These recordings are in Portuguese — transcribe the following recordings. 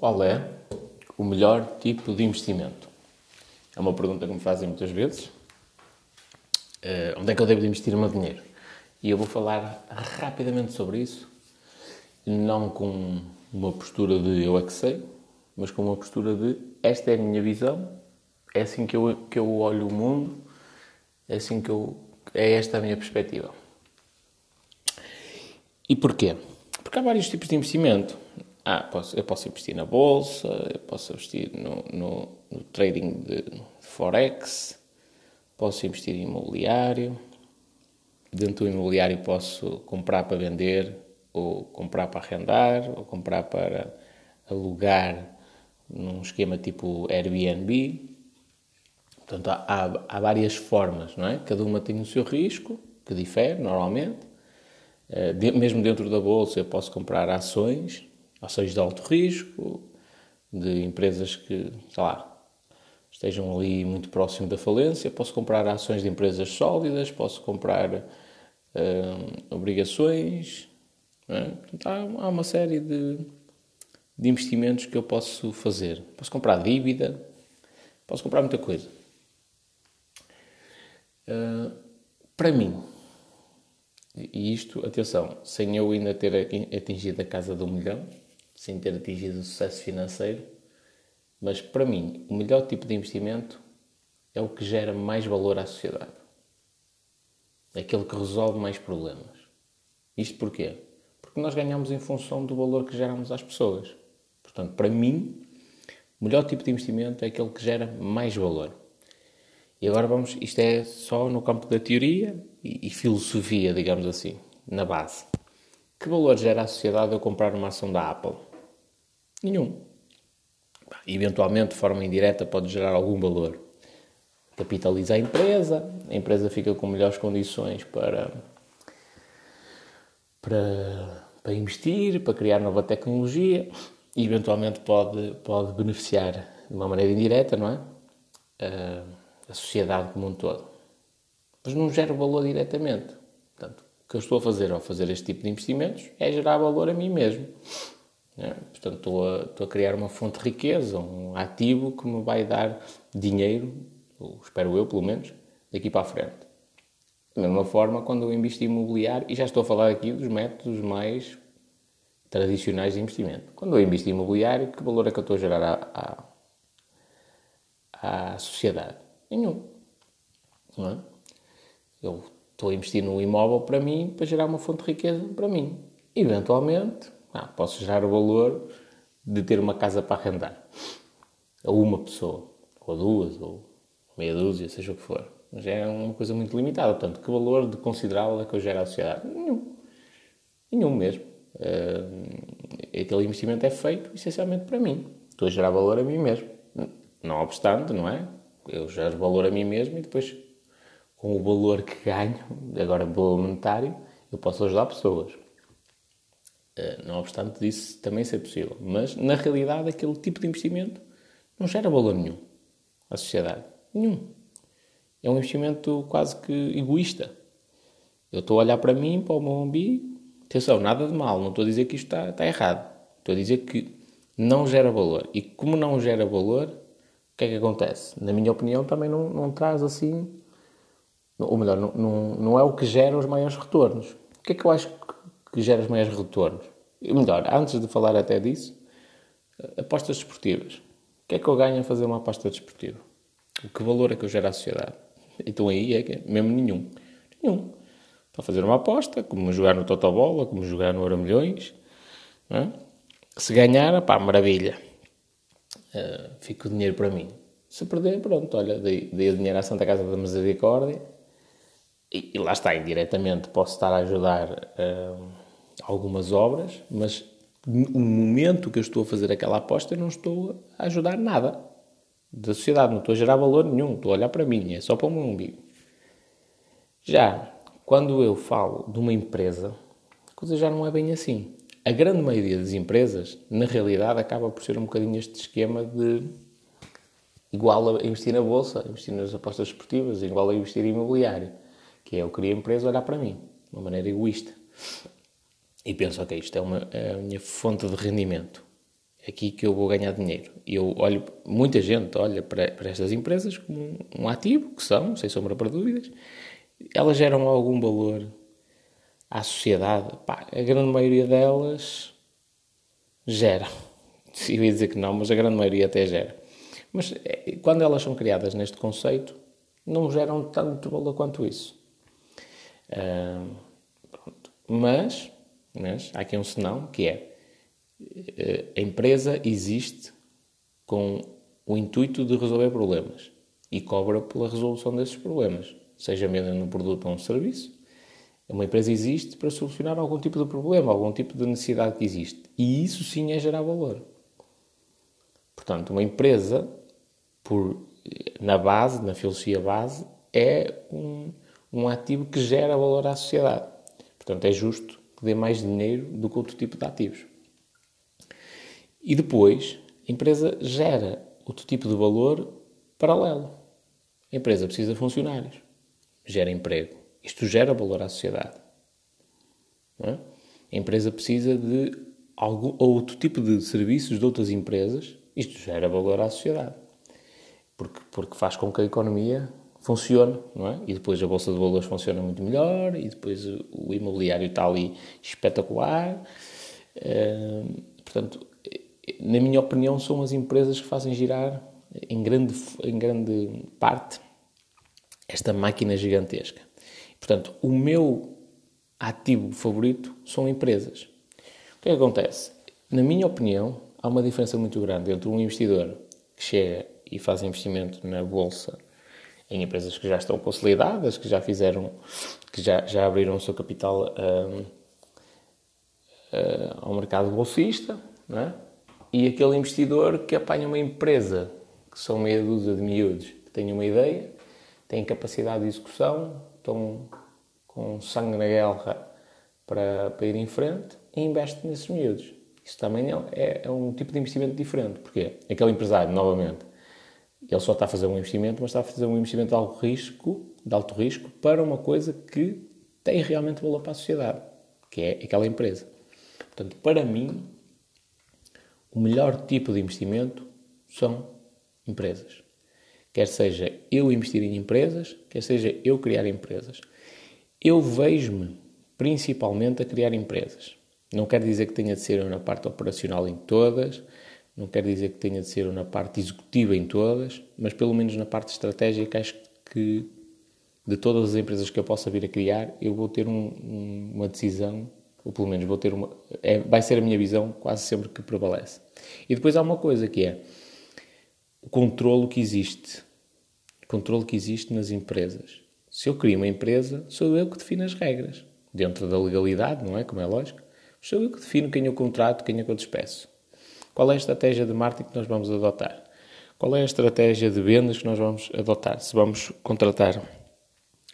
Qual é o melhor tipo de investimento? É uma pergunta que me fazem muitas vezes. Uh, onde é que eu devo investir o meu dinheiro? E eu vou falar rapidamente sobre isso, não com uma postura de eu é que sei, mas com uma postura de esta é a minha visão, é assim que eu, que eu olho o mundo, é assim que eu. é esta a minha perspectiva. E porquê? Porque há vários tipos de investimento. Ah, posso, eu posso investir na bolsa, eu posso investir no, no, no trading de Forex, posso investir em imobiliário. Dentro do imobiliário posso comprar para vender, ou comprar para arrendar, ou comprar para alugar num esquema tipo Airbnb. Portanto, há, há, várias formas, não é? Cada uma tem o seu risco, que difere normalmente. De, mesmo dentro da bolsa, eu posso comprar ações ações de alto risco, de empresas que, sei lá, estejam ali muito próximo da falência. Posso comprar ações de empresas sólidas, posso comprar uh, obrigações. É? Portanto, há, há, uma série de, de investimentos que eu posso fazer. Posso comprar dívida, posso comprar muita coisa. Uh, para mim, e isto, atenção, sem eu ainda ter atingido a casa do milhão, sem ter atingido o sucesso financeiro, mas para mim, o melhor tipo de investimento é o que gera mais valor à sociedade. É aquele que resolve mais problemas. Isto porquê? Porque nós ganhamos em função do valor que geramos às pessoas. Portanto, para mim, o melhor tipo de investimento é aquele que gera mais valor. E agora vamos, isto é só no campo da teoria e, e filosofia, digamos assim, na base. Que valor gera à sociedade eu comprar uma ação da Apple? Nenhum. Eventualmente, de forma indireta, pode gerar algum valor. Capitaliza a empresa, a empresa fica com melhores condições para, para, para investir, para criar nova tecnologia e eventualmente pode, pode beneficiar de uma maneira indireta, não é? A, a sociedade como um todo. Mas não gera valor diretamente. Portanto, o que eu estou a fazer ao fazer este tipo de investimentos é gerar valor a mim mesmo. Né? Portanto, estou a, estou a, criar uma fonte de riqueza, um ativo que me vai dar dinheiro, espero eu pelo menos, daqui para a frente. Da mesma forma, quando eu invisto em imobiliário, e já estou a falar aqui dos métodos mais tradicionais de investimento. Quando eu invisto em imobiliário, que valor é que eu estou a gerar à, à, à sociedade? Nenhum. Não é? Eu estou a investir no imóvel para mim, para gerar uma fonte de riqueza para mim. Eventualmente, ah, posso gerar o valor de ter uma casa para arrendar a uma pessoa, ou a duas, ou meia dúzia, seja o que for. Mas é uma coisa muito limitada. Portanto, que valor de considerável é que eu gero à sociedade? Nenhum. Nenhum mesmo. Uh, aquele investimento é feito essencialmente para mim. Estou a gerar valor a mim mesmo. Não obstante, não é? Eu gero valor a mim mesmo e depois, com o valor que ganho, agora monetário, eu posso ajudar pessoas. Eh, não obstante disso também ser possível. Mas, na realidade, aquele tipo de investimento não gera valor nenhum à sociedade. Nenhum. É um investimento quase que egoísta. Eu estou a olhar para mim, para o meu umbigo. Atenção, nada de mal. Não estou a dizer que isto está, está errado. Estou a dizer que não gera valor. E como não gera valor, o que é que acontece? Na minha opinião, também não, não traz assim. Ou melhor, não, não, não é o que gera os maiores retornos. O que é que eu acho que gera os maiores retornos? melhor, antes de falar até disso, apostas desportivas. O que é que eu ganho a fazer uma aposta desportiva? Que valor é que eu gero à sociedade? Então aí é que é mesmo nenhum. Nenhum. Para fazer uma aposta, como jogar no Totobola, como jogar no Euro Milhões. É? Se ganhar, pá, maravilha. Uh, o dinheiro para mim. Se perder, pronto, olha, dei, dei o dinheiro à Santa Casa da Misericórdia e, e lá está, indiretamente posso estar a ajudar uh, algumas obras, mas no momento que eu estou a fazer aquela aposta, eu não estou a ajudar nada da sociedade, não estou a gerar valor nenhum, estou a olhar para mim, é só para o meu umbigo. Já quando eu falo de uma empresa, a coisa já não é bem assim. A grande maioria das empresas, na realidade, acaba por ser um bocadinho este esquema de igual a investir na bolsa, investir nas apostas esportivas, igual a investir em imobiliário, que é eu queria a empresa olhar para mim, de uma maneira egoísta e penso, ok, isto é, uma, é a minha fonte de rendimento. aqui que eu vou ganhar dinheiro. E eu olho, muita gente olha para, para estas empresas como um, um ativo, que são, sem sombra para dúvidas. Elas geram algum valor à sociedade. Pá, a grande maioria delas gera. Eu ia dizer que não, mas a grande maioria até gera. Mas é, quando elas são criadas neste conceito, não geram tanto valor quanto isso. Uh, mas, mas há aqui um senão, que é a empresa existe com o intuito de resolver problemas e cobra pela resolução desses problemas, seja vendendo um produto ou um serviço. Uma empresa existe para solucionar algum tipo de problema, algum tipo de necessidade que existe. E isso sim é gerar valor. Portanto, uma empresa, por, na base, na filosofia base, é um, um ativo que gera valor à sociedade. Portanto, é justo que dê mais dinheiro do que outro tipo de ativos. E depois, a empresa gera outro tipo de valor paralelo. A empresa precisa de funcionários, gera emprego. Isto gera valor à sociedade. É? A empresa precisa de algum, outro tipo de serviços de outras empresas. Isto gera valor à sociedade. Porque, porque faz com que a economia funcione, não é? E depois a Bolsa de Valores funciona muito melhor, e depois o, imobiliário está ali espetacular. Uh, portanto, na minha opinião, são as empresas que fazem girar em grande, em grande parte esta máquina gigantesca. Portanto, o meu ativo favorito são empresas. O que, é que acontece? Na minha opinião, há uma diferença muito grande entre um investidor que chega e faz investimento na bolsa em empresas que já estão consolidadas, que já fizeram, que já, já abriram o seu capital um, uh, ao mercado bolsista, é? e aquele investidor que apanha uma empresa, que são meia dúzia de miúdos, que têm uma ideia, têm capacidade de execução, estão com sangue na guerra para, para ir em frente e investe nesses miúdos. Isso também é, é, é, um tipo de investimento diferente. Porquê? Aquele empresário, novamente, ele só está a fazer um investimento, mas está a fazer um investimento de alto risco, de alto risco para uma coisa que tem realmente valor para a sociedade, que é aquela empresa. Portanto, para mim, o melhor tipo de investimento são empresas. Quer seja eu investir em empresas, quer seja eu criar empresas. Eu vejo-me principalmente a criar empresas. Não quer dizer que tenha de ser eu na parte operacional em todas, não quer dizer que tenha de ser na parte executiva em todas, mas pelo menos na parte estratégica acho que de todas as empresas que eu possa vir a criar, eu vou ter um, um, uma decisão ou pelo menos vou ter uma. É, vai ser a minha visão quase sempre que prevalece. E depois há uma coisa que é o controlo que existe. O controlo que existe nas empresas. Se eu crio uma empresa, sou eu que defino as regras. Dentro da legalidade, não é? Como é lógico. Sou eu que defino quem eu contrato, quem é que eu despeço. Qual é a estratégia de marketing que nós vamos adotar? Qual é a estratégia de vendas que nós vamos adotar? Se vamos contratar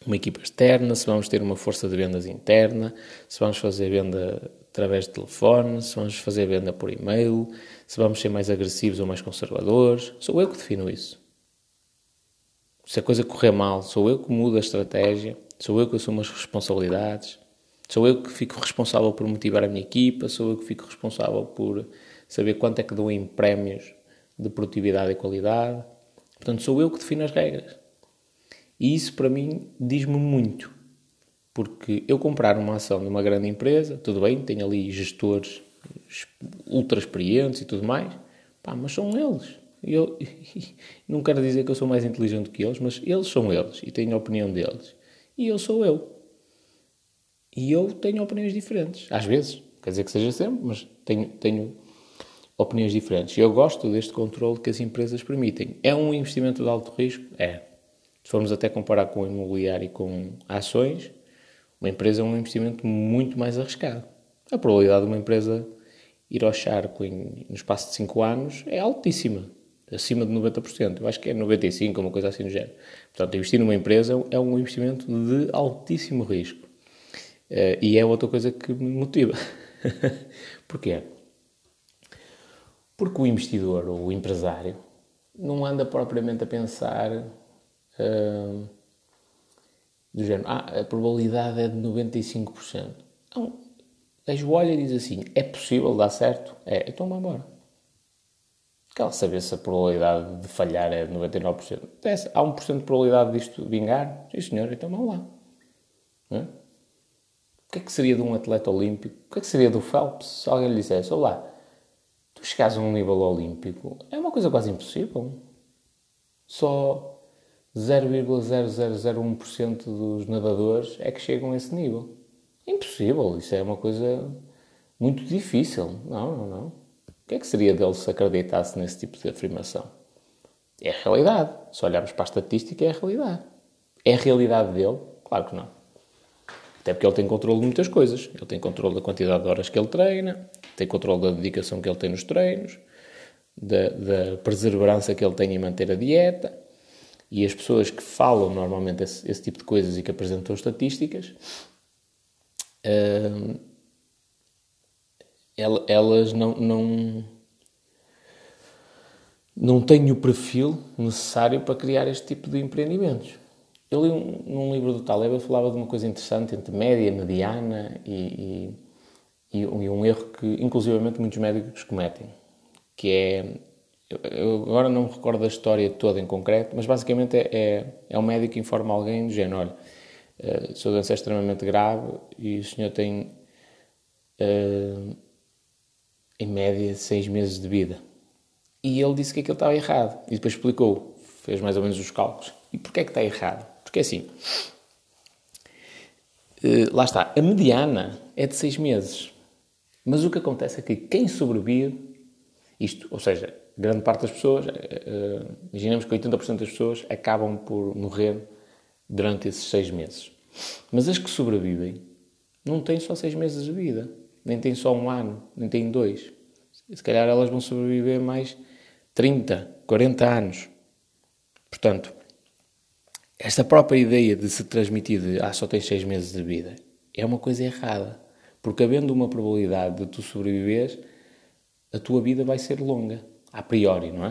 uma equipa externa, se vamos ter uma força de vendas interna, se vamos fazer venda através de telefone, se vamos fazer venda por e-mail, se vamos ser mais agressivos ou mais conservadores. Sou eu que defino isso. Se a coisa correr mal, sou eu que mudo a estratégia, sou eu que assumo as responsabilidades, sou eu que fico responsável por motivar a minha equipa, sou eu que fico responsável por saber quanto é que dou em prémios de produtividade e qualidade. Portanto, sou eu que defino as regras. E isso para mim diz-me muito. Porque eu comprar uma ação de uma grande empresa, tudo bem, tem ali gestores ultra experientes e tudo mais, pá, mas são eles. Eu, não quero dizer que eu sou mais inteligente que eles, mas eles são eles e têm a opinião deles. E eu sou eu. E eu tenho opiniões diferentes. Às vezes, quer dizer que seja sempre, mas tenho, tenho opiniões diferentes. Eu gosto deste controle que as empresas permitem. É um investimento de alto risco? É. Se formos até comparar com o imobiliário e com ações, uma empresa é um investimento muito mais arriscado. A probabilidade de uma empresa ir ao charco em, no espaço de 5 anos é altíssima, acima de 90%. Eu acho que é 95%, uma coisa assim do género. Portanto, investir numa empresa é um investimento de altíssimo risco. Uh, e é outra coisa que me motiva. Porquê? Porque o investidor ou o empresário não anda propriamente a pensar Uh, do género, ah, a probabilidade é de 95%. Então, a olha e diz assim: é possível dar certo? É, então vamos embora. Quer saber se a probabilidade de falhar é de 99%. Há 1% de probabilidade disto vingar? Sim, senhor, então vamos lá. É? O que é que seria de um atleta olímpico? O que é que seria do Phelps se alguém lhe dissesse: Olá, chegares a um nível olímpico é uma coisa quase impossível. Só 0,0001% dos nadadores é que chegam a esse nível. Impossível, isso é uma coisa muito difícil. Não, não, não. O que é que seria dele se acreditasse nesse tipo de afirmação? É a realidade. Se olharmos para a estatística, é a realidade. É a realidade dele? Claro que não. Até porque ele tem controle de muitas coisas. Ele tem controle da quantidade de horas que ele treina, tem controle da dedicação que ele tem nos treinos, da, da perseverança que ele tem em manter a dieta. E as pessoas que falam normalmente esse, esse tipo de coisas e que apresentam estatísticas, uh, elas não, não, não têm o perfil necessário para criar este tipo de empreendimentos. Eu li um, num livro do Taleb, ele falava de uma coisa interessante entre média, mediana e, e, e um erro que, inclusivamente, muitos médicos cometem, que é eu agora não me recordo da história toda em concreto, mas basicamente é, é, é um médico que informa alguém do género, olha, uh, sua doença é extremamente grave e o senhor tem uh, em média, seis meses de vida. E ele disse que aquilo estava errado. E depois explicou, fez mais ou menos os cálculos. E porquê é que está errado? Porque é assim, uh, lá está, a mediana é de seis meses. Mas o que acontece é que quem sobrevive, isto, ou seja, grande parte das pessoas, uh, imaginemos que 80% das pessoas acabam por morrer durante esses seis meses. Mas as que sobrevivem não têm só seis meses de vida nem tem só um ano, nem tem dois. Se calhar elas vão sobreviver mais 30, 40 anos. Portanto, esta própria ideia de se transmitir de ah, só tens seis meses de vida é uma coisa errada. Porque havendo uma probabilidade de tu sobreviveres, a tua vida vai ser longa, a priori, não é?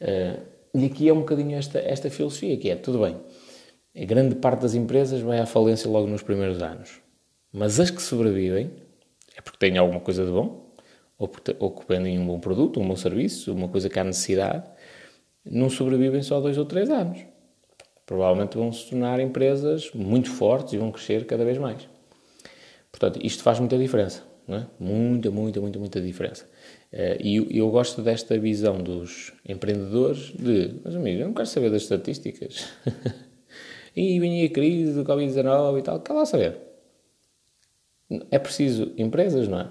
Uh, e aqui é um bocadinho esta, esta filosofia, que é, tudo bem, a grande parte das empresas vai à falência logo nos primeiros anos. Mas as que sobrevivem, é porque têm alguma coisa de bom, ou, porque, ou que vendem um bom produto, um bom serviço, uma coisa que há necessidade, não sobrevivem só dois ou três anos. Provavelmente vão se tornar empresas muito fortes e vão crescer cada vez mais. Portanto, isto faz muita diferença, não é? Muita, muita, muita, muita diferença. Uh, e eu gosto desta visão dos empreendedores de, mas amigos, eu não quero saber das estatísticas. e vem a crise do Covid-19 e tal, quer lá saber. É preciso empresas, não é?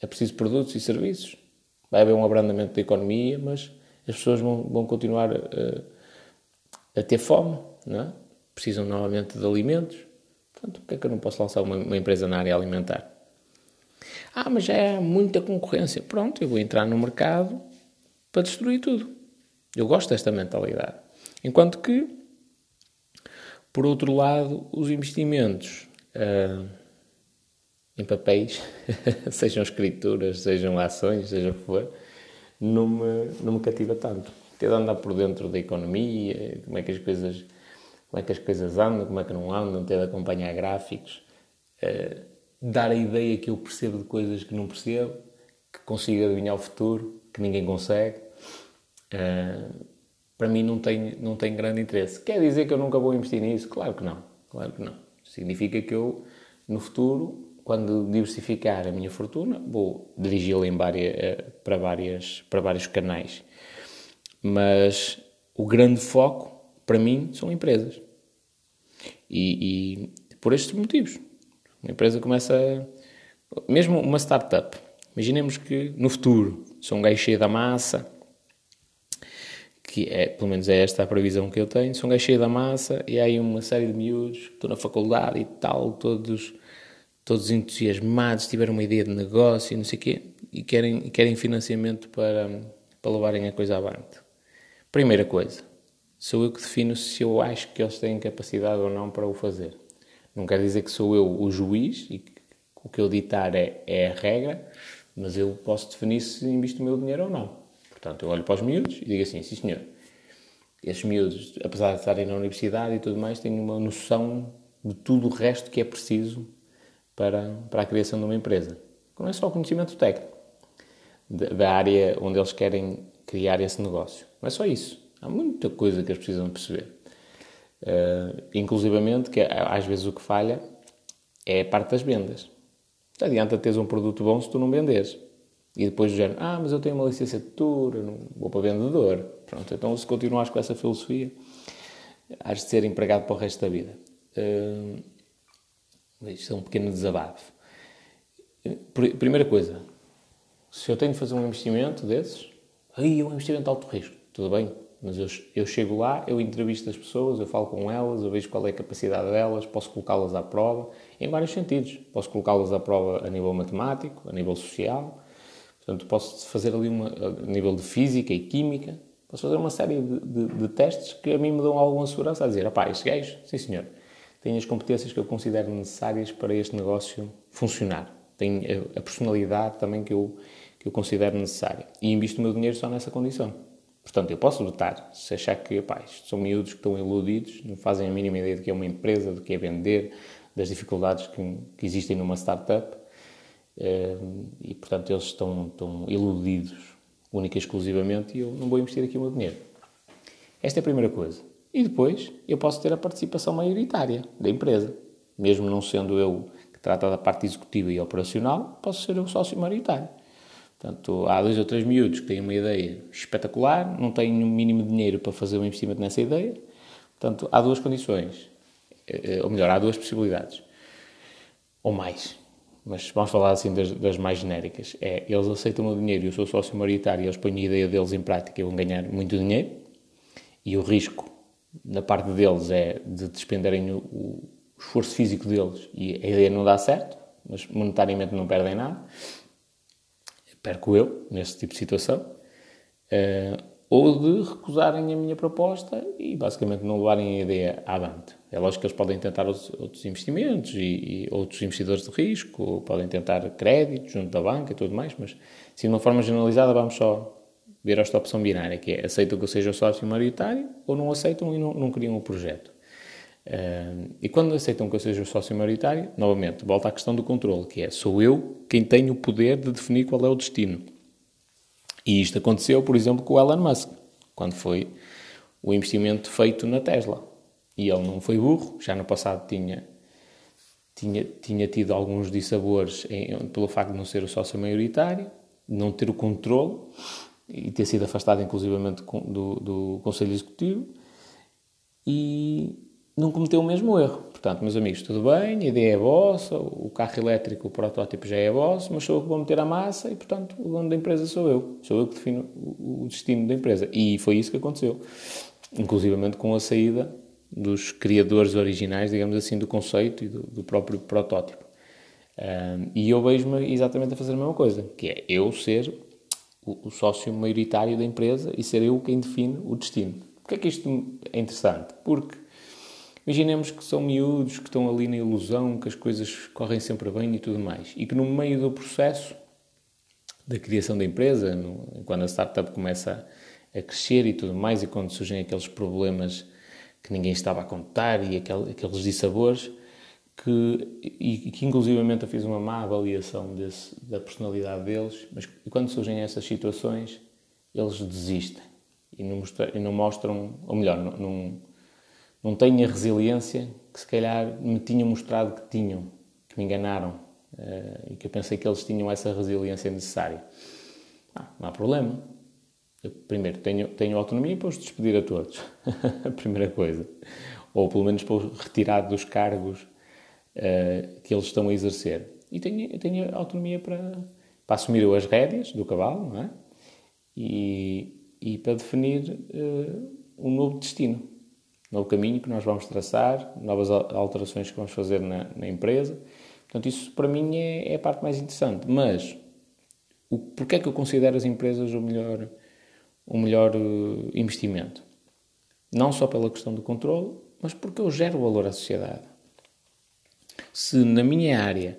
É preciso produtos e serviços. Vai haver um abrandamento da economia, mas as pessoas vão, vão continuar a, a, ter fome, é? Precisam novamente de alimentos. Portanto, que é que eu não posso lançar uma, uma empresa na área alimentar? Ah, mas já é muita concorrência. Pronto, eu vou entrar no mercado para destruir tudo. Eu gosto desta mentalidade. Enquanto que, por outro lado, os investimentos. Uh, em papéis, sejam escrituras, sejam ações, seja o que for, não me, não me cativa tanto. Ter de andar por dentro da economia, como é que as coisas, como é que as coisas andam, como é que não andam, ter de acompanhar gráficos, uh, dar a ideia que eu percebo de coisas que não percebo, que consigo adivinhar o futuro, que ninguém consegue. Uh, para mim não tem, não tem grande interesse. Quer dizer que eu nunca vou investir nisso? Claro que não. Claro que não. Significa que eu, no futuro, quando diversificar a minha fortuna, vou dirigi-la eh, para, várias, para vários canais. Mas o grande foco, para mim, são empresas. E, e por estes motivos. Uma empresa começa. Mesmo uma startup. Imaginemos que no futuro sou um gajo cheio da massa, que é, pelo menos é esta a previsão que eu tenho, sou um gajo cheio da massa e há aí uma série de miúdos que estão na faculdade e tal, todos todos entusiasmados, tiveram uma ideia de negócio e não sei o quê, e querem, querem financiamento para, para levarem a coisa avante. Primeira coisa, sou eu que defino se eu acho que eles têm capacidade ou não para o fazer. Não quer dizer que sou eu o juiz e que o que eu ditar é, é a regra, mas eu posso definir se invisto o meu dinheiro ou não. Portanto, eu olho para os miúdos e digo assim: sim, senhor, estes miúdos, apesar de estarem na universidade e tudo mais, têm uma noção de tudo o resto que é preciso para, para a criação de uma empresa. Não é só o conhecimento técnico da área onde eles querem criar esse negócio. Não é só isso. Há muita coisa que eles precisam perceber. Uh, inclusivamente, que às vezes o que falha é a parte das vendas. Não adianta teres um produto bom se tu não vendes. E depois do género, ah, mas eu tenho uma licenciatura, não vou para vendedor. Pronto, então se continuares com essa filosofia, has de ser empregado para o resto da vida. Uh, isto é um pequeno desabafo. Primeira coisa, se eu tenho de fazer um investimento desses, aí é um investimento de alto risco, tudo bem, mas eu, eu chego lá, eu entrevisto as pessoas, eu falo com elas, eu vejo qual é a capacidade delas, posso colocá-las à prova, em vários sentidos. Posso colocá-las à prova a nível matemático, a nível social, portanto, posso fazer ali uma, a nível de física e química, posso fazer uma série de, de, de testes que a mim me dão alguma segurança a dizer, rapaz, este gajo, sim senhor, tem as competências que eu considero necessárias para este negócio funcionar. Tem a personalidade também que eu, que eu considero necessária. E invisto o meu dinheiro só nessa condição. Portanto, eu posso votar. Se achar que, pá, são miúdos que estão iludidos, não fazem a mínima ideia de que é uma empresa, do que é vender, das dificuldades que, que existem numa startup, eh, e, portanto, eles estão, estão iludidos única e exclusivamente e eu não vou investir aqui o meu dinheiro. Esta é a primeira coisa. E depois eu posso ter a participação maioritária da empresa. Mesmo não sendo eu que trata da parte executiva e operacional, posso ser eu sócio maioritário. Portanto, há dois ou três miúdos que têm uma ideia espetacular, não têm o mínimo dinheiro para fazer um investimento nessa ideia. Portanto, há duas condições. Eh, eh, ou melhor, há duas possibilidades. Ou mais. Mas vamos falar assim das, das mais genéricas. É, eles aceitam o dinheiro e eu sou sócio maioritário e eles põem a ideia deles em prática e vão ganhar muito dinheiro. E o risco da parte deles é de despenderem o, o esforço físico deles e a ideia não dá certo, mas monetariamente não perdem nada. Perco eu, nesse tipo de situação. Uh, ou de recusarem a minha proposta e basicamente não levarem a ideia avante. É lógico que eles podem tentar outros investimentos e, e, outros investidores de risco, ou podem tentar crédito junto da banca e tudo mais, mas se de uma forma generalizada vamos só ver esta opção binária, que é aceitam que eu seja sócio maioritário ou não aceitam e não, não criam o projeto. Uh, e quando aceitam que eu seja sócio maioritário, novamente, volta à questão do controle, que é sou eu quem tenho o poder de definir qual é o destino. E isto aconteceu, por exemplo, com o Elon Musk, quando foi o investimento feito na Tesla. E ele não foi burro, já no passado tinha, tinha, tinha tido alguns dissabores em, pelo facto de não ser o sócio maioritário, não ter o controle e ter sido afastado inclusivamente do, do Conselho Executivo e não cometeu o mesmo erro. Portanto, meus amigos, tudo bem, a ideia é vossa, o carro elétrico, o protótipo já é vosso, mas sou eu que vou meter a massa e, portanto, o dono da empresa sou eu. Sou eu que defino o destino da empresa. E foi isso que aconteceu. Inclusivamente com a saída dos criadores originais, digamos assim, do conceito e do, do próprio protótipo. Um, e eu vejo-me exatamente a fazer a mesma coisa, que é eu ser o, o, sócio maioritário da empresa e ser eu quem define o destino. Porquê é que isto é interessante? Porque imaginemos que são miúdos que estão ali na ilusão, que as coisas correm sempre bem e tudo mais, e que no meio do processo da criação da empresa, no, quando a startup começa a, a crescer e tudo mais, e quando surgem aqueles problemas que ninguém estava a contar e aquel, aqueles dissabores, que, e que inclusivamente eu fiz uma má avaliação desse, da personalidade deles, mas quando surgem essas situações, eles desistem. E não, mostram, ou melhor, não, não, não têm a resiliência que se calhar me tinham mostrado que tinham, que me enganaram uh, e que eu pensei que eles tinham essa resiliência necessária. Ah, não há problema. Eu, primeiro, tenho, tenho autonomia para os despedir a todos, a primeira coisa. Ou pelo menos para os retirar dos cargos uh, que eles estão a exercer. E tenho, tenho autonomia para, para assumir as rédeas do cavalo, não é? E, e para definir uh, um novo destino, novo caminho que nós vamos traçar, novas alterações que vamos fazer na, na empresa. Portanto, isso para mim é, é, a parte mais interessante. Mas, o, porquê é que eu considero as empresas o melhor, o melhor uh, investimento? Não só pela questão do controle, mas porque eu gero valor à sociedade. Se na minha área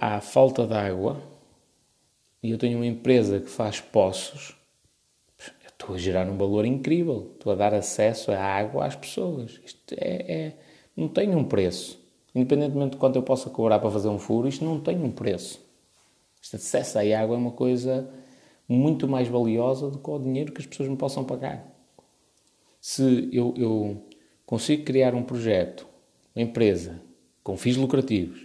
há falta de água e eu tenho uma empresa que faz poços, estou a gerar um valor incrível. Estou a dar acesso à água às pessoas. Isto é, é, não tem um preço. Independentemente de quanto eu possa cobrar para fazer um furo, isto não tem um preço. Este acesso à água é uma coisa muito mais valiosa do que o dinheiro que as pessoas me possam pagar. Se eu, eu consigo criar um projeto, uma empresa com fins lucrativos,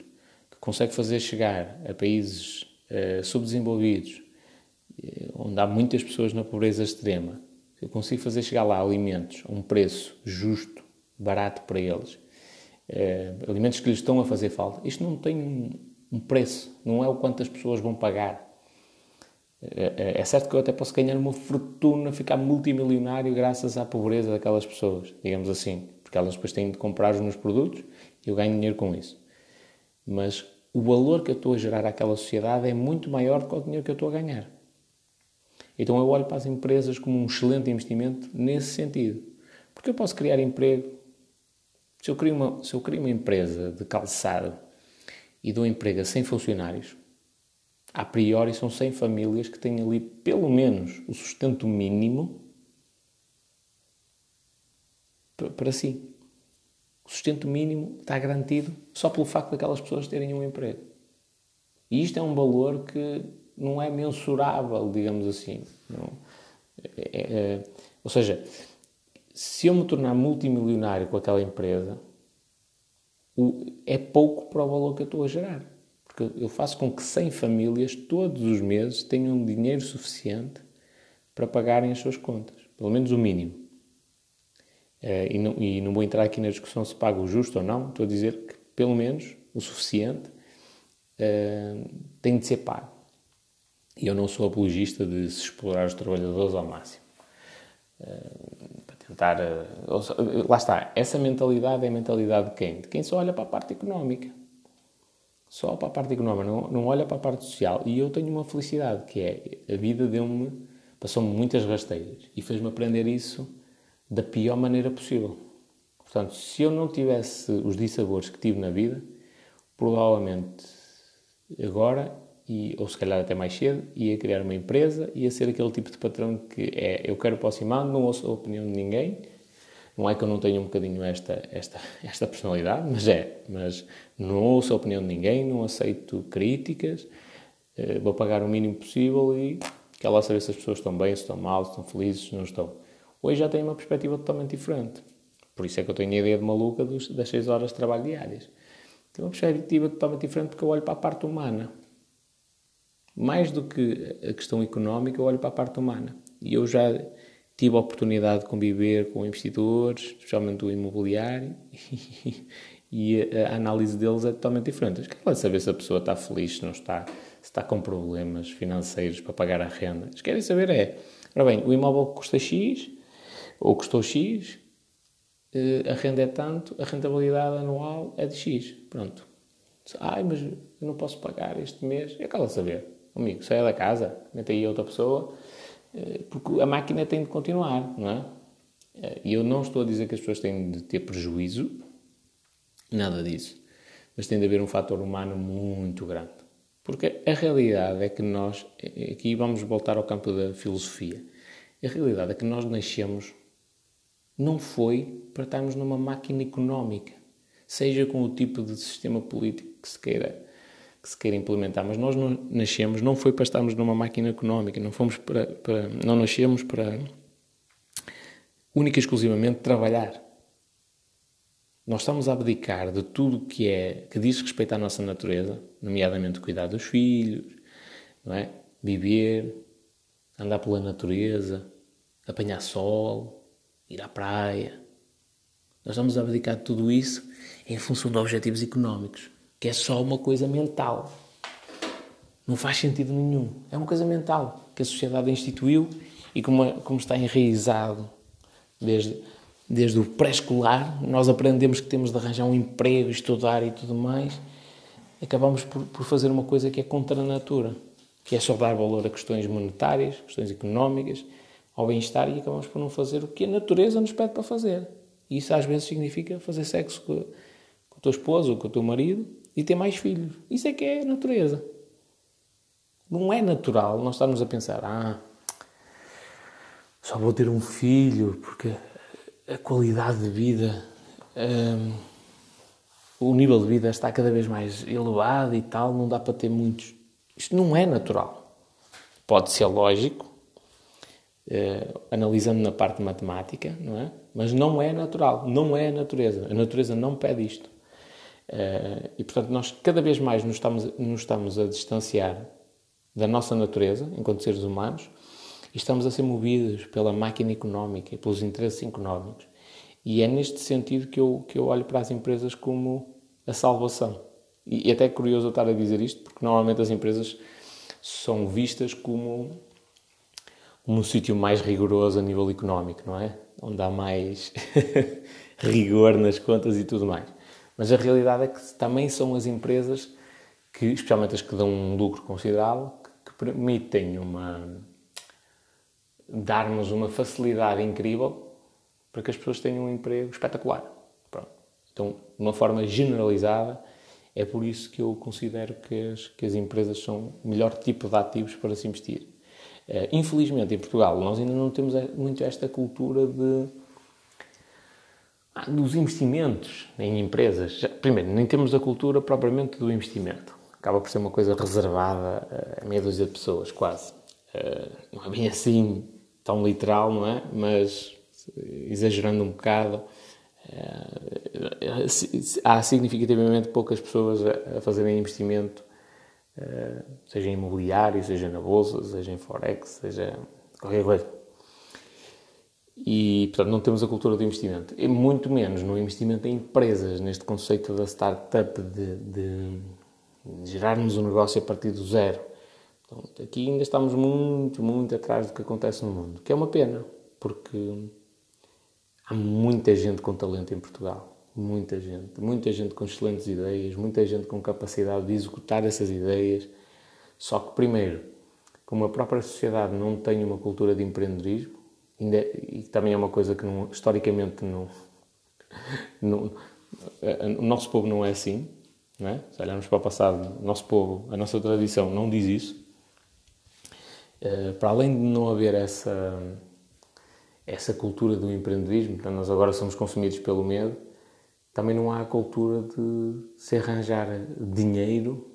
que consegue fazer chegar a países uh, subdesenvolvidos, onde há muitas pessoas na pobreza extrema, eu consigo fazer chegar lá alimentos a um preço justo, barato para eles, uh, alimentos que lhes estão a fazer falta, isto não tem um, um preço, não é o quanto as pessoas vão pagar. É, é certo que eu até posso ganhar uma fortuna, ficar multimilionário graças à pobreza daquelas pessoas, digamos assim, porque elas depois têm de comprar os meus produtos e eu ganho dinheiro com isso. Mas o valor que eu estou a gerar àquela sociedade é muito maior do que o dinheiro que eu estou a ganhar. Então eu olho para as empresas como um excelente investimento nesse sentido. Porque eu posso criar emprego. Se eu crio uma, se eu crio uma empresa de calçado e dou emprego a 100 funcionários, a priori são 100 famílias que têm ali pelo menos o sustento mínimo para si. O sustento mínimo está garantido só pelo facto daquelas pessoas terem um emprego. E isto é um valor que não é mensurável, digamos assim. É, é, é ou seja, se eu me tornar multimilionário com aquela empresa, o, é pouco para o valor que eu estou a gerar. Porque eu faço com que 100 famílias, todos os meses, tenham dinheiro suficiente para pagarem as suas contas. Pelo menos o mínimo. Uh, e, não, e, não, vou entrar aqui na discussão se paga o justo ou não, estou a dizer que pelo menos o suficiente uh, tem de ser pago. E eu não sou apologista de se explorar os trabalhadores ao máximo. Uh, para tentar. lá está, essa mentalidade é a mentalidade de quem? De quem só olha para a parte económica só para a parte económica, não, não olha para a parte social. E eu tenho uma felicidade, que é a vida deu-me, passou-me muitas rasteiras e fez-me aprender isso da pior maneira possível. Portanto, se eu não tivesse os dissabores que tive na vida, provavelmente agora, e, ou se calhar até mais cedo, ia criar uma empresa, ia ser aquele tipo de patrão que é eu quero aproximar, não ouço a opinião de ninguém, não é que eu não tenha um bocadinho esta, esta, esta personalidade, mas é. Mas não ouço a opinião de ninguém, não aceito críticas, eh, vou pagar o mínimo possível e quero lá saber se as pessoas estão bem, se estão mal, se estão felizes, se não estão. Hoje já tenho uma perspectiva totalmente diferente. Por isso é que eu tenho a ideia de maluca dos, das 6 horas de trabalho diárias. Tenho uma perspectiva totalmente diferente porque eu olho para a parte humana. Mais do que a questão económica, eu olho para a parte humana. E eu já tive a oportunidade de conviver com investidores, especialmente o imobiliário, e a, análise deles é totalmente diferente. Eles querem saber se a pessoa está feliz, se não está, se está com problemas financeiros para pagar a renda. Eles querem saber é, ora bem, o imóvel custa X, ou custou X, eh, a renda é tanto, a rentabilidade anual é de X. Pronto. Ai, mas eu não posso pagar este mês. É aquela saber. Amigo, saia da casa, mete aí outra pessoa eh, porque a máquina tem de continuar, não é? Eh, e eu não estou a dizer que as pessoas têm de ter prejuízo, nada disso, mas tem de haver um fator humano muito grande. Porque a realidade é que nós, eh, aqui vamos voltar ao campo da filosofia, a realidade é que nós nascemos não foi para estarmos numa máquina económica, seja com o tipo de sistema político que se queira que se queira implementar, mas nós não nascemos, não foi para estarmos numa máquina económica, não fomos para, para não nascemos para única e exclusivamente trabalhar. Nós estamos a abdicar de tudo que é que diz respeito à nossa natureza, nomeadamente cuidar dos filhos, não é? Viver, andar pela natureza, apanhar sol, ir à praia. Nós estamos a abdicar de tudo isso em função de objetivos económicos que é só uma coisa mental. Não faz sentido nenhum. É uma coisa mental que a sociedade instituiu e como, como está enraizado desde, desde o pré-escolar, nós aprendemos que temos de arranjar um emprego, estudar e tudo mais, acabamos por, por fazer uma coisa que é contra a natura, que é só dar valor a questões monetárias, questões económicas, ao bem-estar e acabamos por não fazer o que a natureza nos pede para fazer. E isso às vezes significa fazer sexo com, com a tua esposa ou com o teu marido e ter mais filhos. Isso é que é natureza. Não é natural nós estarmos a pensar, ah, só vou ter um filho porque a qualidade de vida, um, o nível de vida está cada vez mais elevado e tal, não dá para ter muitos. Isto não é natural. pode ser lógico, uh, analisando na parte matemática, não é? Mas não é natural, não é a natureza. A natureza não pede isto. Uh, e, portanto, nós cada vez mais nos estamos, nos estamos a distanciar da nossa natureza, enquanto seres humanos, e estamos a ser movidos pela máquina económica e pelos interesses económicos. E é neste sentido que eu, que eu olho para as empresas como a salvação. E, e até é curioso eu estar a dizer isto, porque normalmente as empresas são vistas como, como um sítio mais rigoroso a nível económico, não é? Onde há mais rigor nas contas e tudo mais. Mas a realidade é que também são as empresas que, especialmente as que dão um lucro considerável, que, permitem uma dar-nos uma facilidade incrível para que as pessoas tenham um emprego espetacular. Pronto. Então, de uma forma generalizada, é por isso que eu considero que as, que as empresas são o melhor tipo de ativos para se investir. Uh, infelizmente, em Portugal, nós ainda não temos muito esta cultura de dos investimentos em empresas. Primeiro, nem temos a cultura propriamente do investimento. Acaba por ser uma coisa reservada a meia dúzia de pessoas, quase. Uh, não é bem assim tão literal, não é? Mas exagerando um bocado, eh, há significativamente poucas pessoas a fazerem investimento, seja em imobiliário, seja na bolsa, seja em forex, seja qualquer coisa. E, portanto, não temos a cultura do investimento. E muito menos no investimento em empresas, neste conceito da startup, de, de, gerarmos um negócio a partir do zero. Então, aqui ainda estamos muito, muito atrás do que acontece no mundo, que é uma pena, porque há muita gente com talento em Portugal. Muita gente. Muita gente com excelentes ideias, muita gente com capacidade de executar essas ideias. Só que, primeiro, como a própria sociedade não tem uma cultura de empreendedorismo, e também é uma coisa que não, historicamente não, não, o nosso povo não é assim, não é? se olharmos para o passado, o nosso povo, a nossa tradição não diz isso. Uh, para além de não haver essa essa cultura do empreendedorismo, então nós agora somos consumidos pelo medo, também não há a cultura de se arranjar dinheiro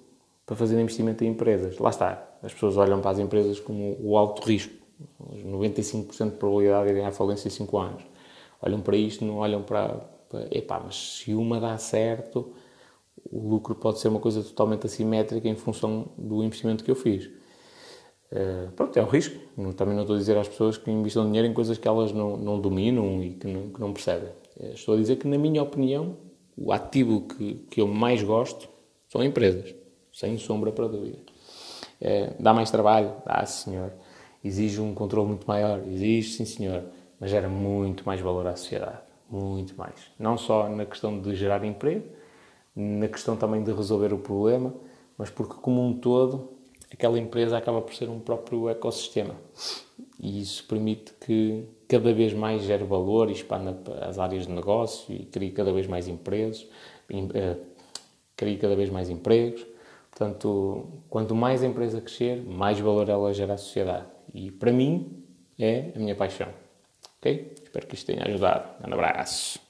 para fazer investimento em empresas. Lá está, as pessoas olham para as empresas como o alto risco, 95% de probabilidade de à falência em 5 anos. Olham para isto, não olham para, para epá, mas se uma dá certo, o lucro pode ser uma coisa totalmente assimétrica em função do investimento que eu fiz. Uh, pronto, é um risco. Também não estou a dizer às pessoas que investam dinheiro em coisas que elas não, não dominam e que não, que não percebem. Uh, estou a dizer que, na minha opinião, o ativo que, que eu mais gosto são empresas, sem sombra para dúvida. Uh, dá mais trabalho? Dá, senhor. Exige um controle muito maior? Exige, sim, senhor. Mas gera muito mais valor à sociedade. Muito mais. Não só na questão de gerar emprego, na questão também de resolver o problema, mas porque, como um todo, aquela empresa acaba por ser um próprio ecossistema. E isso permite que cada vez mais gere valor e expanda as áreas de negócio e crie cada vez mais empresas, eh, crie cada vez mais empregos. Portanto, quanto mais a empresa crescer, mais valor ela gera à sociedade. E para mim é a minha paixão. Ok? Espero que isto tenha ajudado. Um abraço.